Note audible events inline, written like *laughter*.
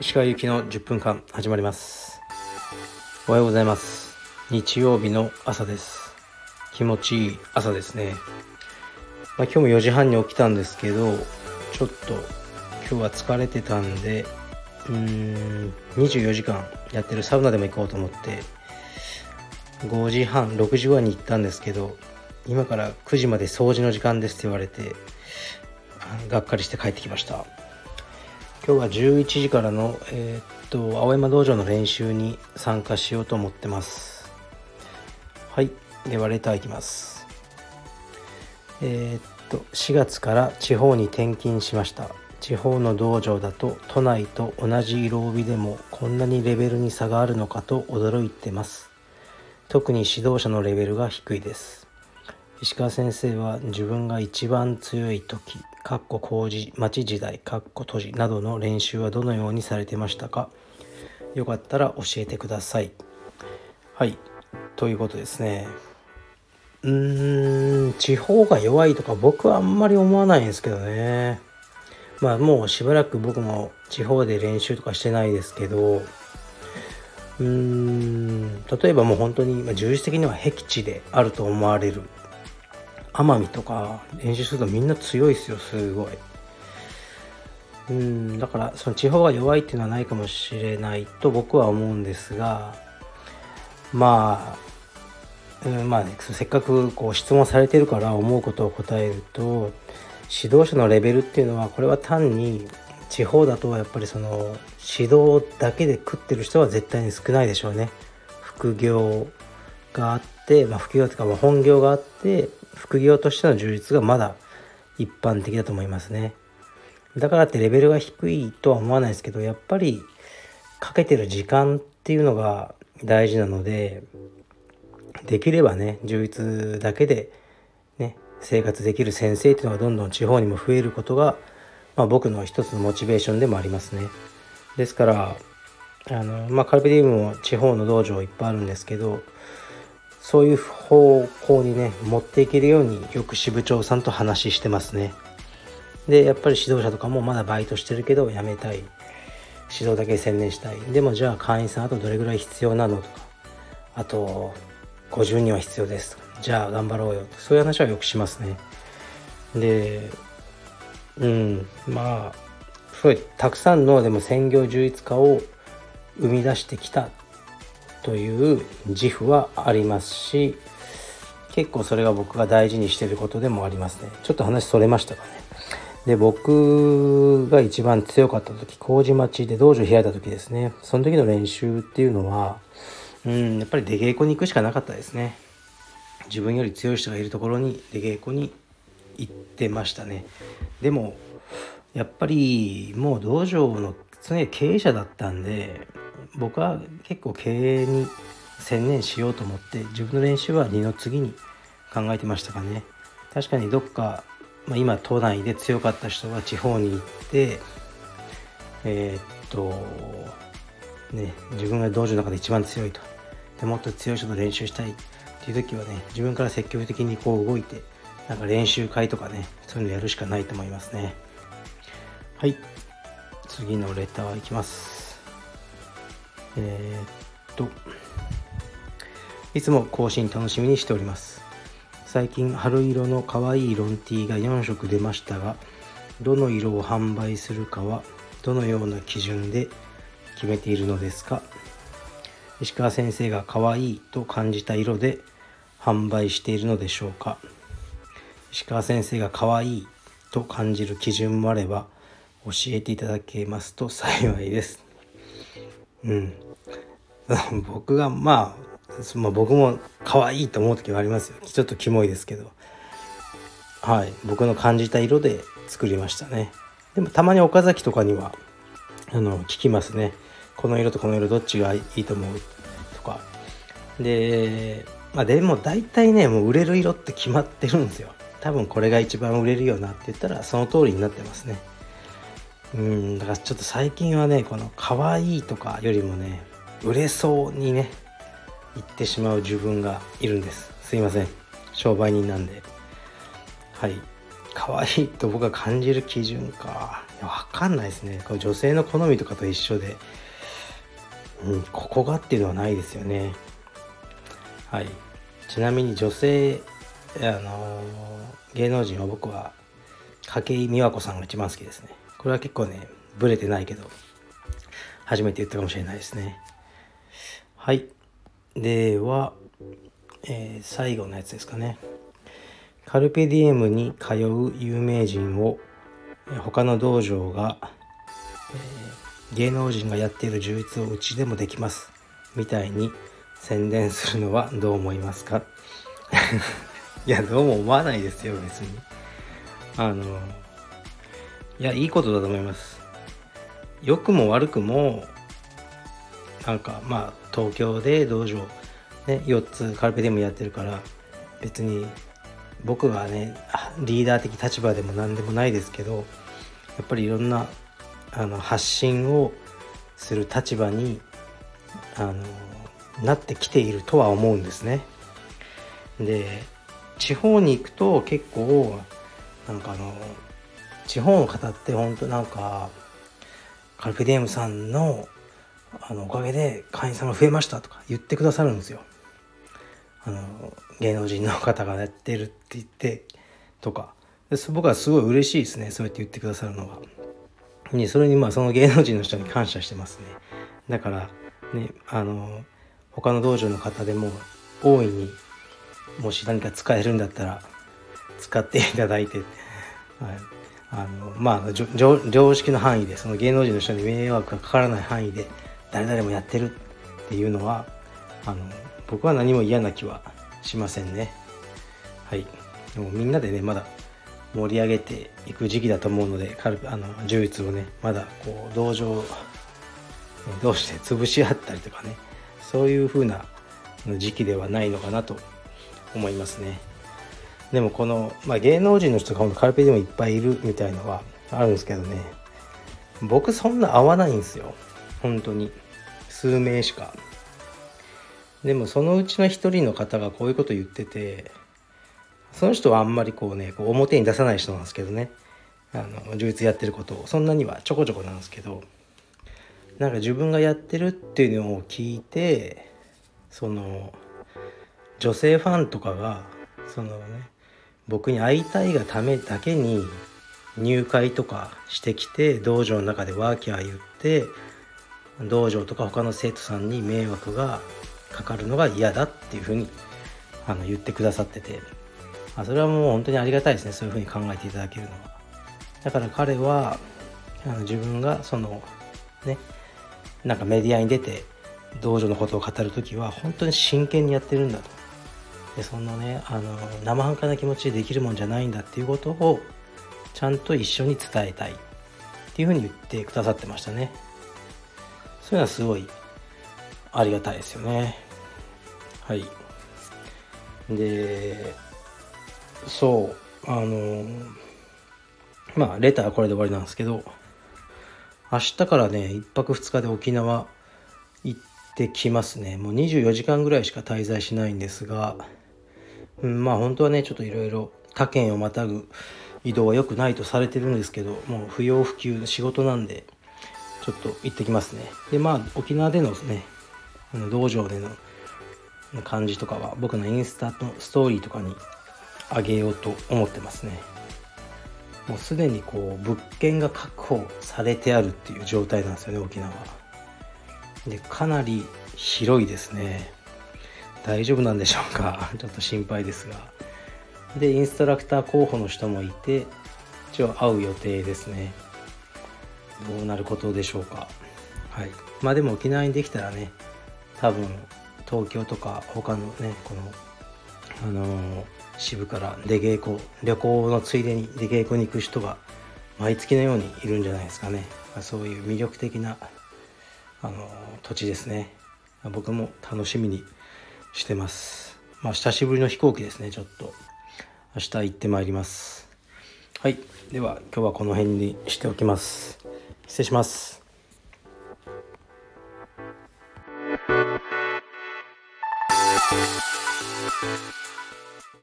石川行きの10分間始まります。おはようございます。日曜日の朝です。気持ちいい朝ですね、まあ、今日も4時半に起きたんですけどちょっと今日は疲れてたんでうーん24時間やってるサウナでも行こうと思って5時半6時ぐらいに行ったんですけど今から9時まで掃除の時間ですって言われてがっかりして帰ってきました。今日は11時からの、えー、っと青山道場の練習に参加しようと思ってます。はい。ではレターいきます。えー、っと4月から地方に転勤しました。地方の道場だと都内と同じ色帯でもこんなにレベルに差があるのかと驚いてます。特に指導者のレベルが低いです。石川先生は自分が一番強い時かっこ工事町時代かっこ都市などの練習はどのようにされてましたか？よかったら教えてください。はいということですね。うーん地方が弱いとか僕はあんまり思わないんですけどね。まあもうしばらく僕も地方で練習とかしてないですけどうーん例えばもう本当にまあ重視的には僻地であると思われる。奄美とか練習するとみんな強いですよすごい。うんだからその地方が弱いっていうのはないかもしれないと僕は思うんですがまあ、うん、まあ、ね、せっかくこう質問されてるから思うことを答えると指導者のレベルっていうのはこれは単に地方だとやっぱりその指導だけで食ってる人は絶対に少ないでしょうね。副業があっ、まあ、副業というか本業があって副業としての充実がまだ一般的だと思いますね。だからってレベルが低いとは思わないですけどやっぱりかけてる時間っていうのが大事なのでできればね充実だけでね生活できる先生っていうのがどんどん地方にも増えることが、まあ、僕の一つのモチベーションでもありますね。ですからあのまあカルペディウムも地方の道場いっぱいあるんですけどそういう方向にね持っていけるようによく支部長さんと話してますね。でやっぱり指導者とかもまだバイトしてるけど辞めたい。指導だけ専念したい。でもじゃあ会員さんあとどれぐらい必要なのとか。あと50人は必要ですじゃあ頑張ろうよそういう話はよくしますね。でうんまあすごいたくさんのでも専業充実家を生み出してきたという自負はありますし結構それが僕が大事にしてることでもありますね。ちょっと話それましたかね。で僕が一番強かった時麹町で道場開いた時ですね。その時の練習っていうのはうんやっぱり出稽古に行くしかなかったですね。自分より強い人がいるところに出稽古に行ってましたね。でもやっぱりもう道場の常に経営者だったんで僕は結構経営に専念しようと思って自分の練習は二の次に考えてましたかね。確かにどっか、まあ、今都内で強かった人が地方に行ってえー、っとね自分が道場の中で一番強いと。でもっと強い人と練習したい。っていう時はね自分から積極的にこう動いてなんか練習会とかねそういうのやるしかないと思いますね。はい。次のレターいきます。えー、っといつも更新楽しみにしております。最近春色の可愛いロンティーが4色出ましたがどの色を販売するかはどのような基準で決めているのですか？石川先生が可愛いと感じた色で販売しているのでしょうか？石川先生が可愛いと感じる基準もあれば教えていただけますと *laughs* 幸いです。うん。*laughs* 僕がまあ、まあ、僕も可愛いと思う時はありますよ。ちょっとキモいですけど。はい。僕の感じた色で作りましたね。でもたまに岡崎とかにはあの聞きますね。この色とこの色どっちがいいと思うとか。でまあでも大体ねもう売れる色って決まってるんですよ。多分これが一番売れるよなって言ったらその通りになってますね。うんだからちょっと最近はねこの可愛いとかよりもね売れそうにね言ってしまう自分がいるんです。すいません。商売人なんで。はい。可愛いと僕が感じる基準か。分かんないですね。これ女性の好みとかと一緒で、うん、ここがっていうのはないですよね。はい。ちなみに女性あの芸能人は僕は筧美和子さんが一番好きですね。これは結構ねブレてないけど初めて言ったかもしれないですね。はい。では、えー、最後のやつですかね。カルペディエムに通う有名人を他の道場が、えー、芸能人がやっている充実をうちでもできます。みたいに宣伝するのはどう思いますか？*laughs* いやどうも思わないですよ別に。あのいやいいことだと思います良くも悪くもなんかまあ東京で道場ね4つカルペディムやってるから別に僕がねリーダー的立場でも何でもないですけどやっぱりいろんなあの発信をする立場にあのなってきているとは思うんですね。で地方に行くと結構なんかあの地方の方って本当なんかカルペディエムさんのあのおかげで会員さんが増えましたとか言ってくださるんですよ。あの芸能人の方がやってるって言ってとか僕はすごい嬉しいですねそうやって言ってくださるのは。それにまあその芸能人の人に感謝してますね。だからねあの他の道場の方でも大いにもし何か使えるんだったら使っていただいて、はい、あのまあ常識の範囲でその芸能人の人に迷惑がかからない範囲で誰々もやってるっていうのはあの僕は何も嫌な気はしませんね。はい。でもみんなでねまだ盛り上げていく時期だと思うのでカルあの柔術をねまだこう道場同士で潰し合ったりとかねそういう風な時期ではないのかなと思いますね。でもこの、まあ、芸能人の人がカルペでもいっぱいいるみたいのはあるんですけどね。僕そんな合わないんですよ。本当に。数名しか。でもそのうちの一人の方がこういうこと言っててその人はあんまりこうねこう表に出さない人なんですけどね。あの充実やってることを。そんなにはちょこちょこなんですけど。なんか自分がやってるっていうのを聞いてその女性ファンとかがそのね僕に会いたいがためだけに入会とかしてきて道場の中でワーキャー言って道場とか他の生徒さんに迷惑がかかるのが嫌だっていうふうにあの言ってくださってて。あそれはもう本当にありがたいですね。そういうふうに考えていただけるのは。だから彼はあの自分がそのねなんかメディアに出て道場のことを語る時は本当に真剣にやってるんだと。でそんなねあの生半可な気持ちでできるもんじゃないんだっていうことをちゃんと一緒に伝えたいっていうふうに言ってくださってましたね。そういうのはすごいありがたいですよね。はい。でそうあのまあレターはこれで終わりなんですけど明日からね1泊2日で沖縄行ってきますね。もう24時間ぐらいしか滞在しないんですが、うん、まあ本当はねちょっといろいろ他県をまたぐ移動は良くないとされてるんですけどもう不要不急の仕事なんでちょっと行ってきますね。でまあ沖縄でのね道場での感じとかは僕のインスタのストーリーとかにあげようと思ってますね。もうすでにこう物件が確保されてあるっていう状態なんですよね沖縄は。でかなり広いですね。大丈夫なんでしょうか？*laughs* ちょっと心配ですが。でインストラクター候補の人もいて一応会う予定ですね。どうなることでしょうか？はい。まあでも沖縄にできたらね多分東京とか他のねこのあのー、支部から出稽古旅行のついでに出稽古に行く人が毎月のようにいるんじゃないですかね。そういう魅力的なあのー、土地ですね。僕も楽しみにしてます。まあ久しぶりの飛行機ですねちょっと。明日行ってまいります。はい。では今日はこの辺にしておきます。失礼します。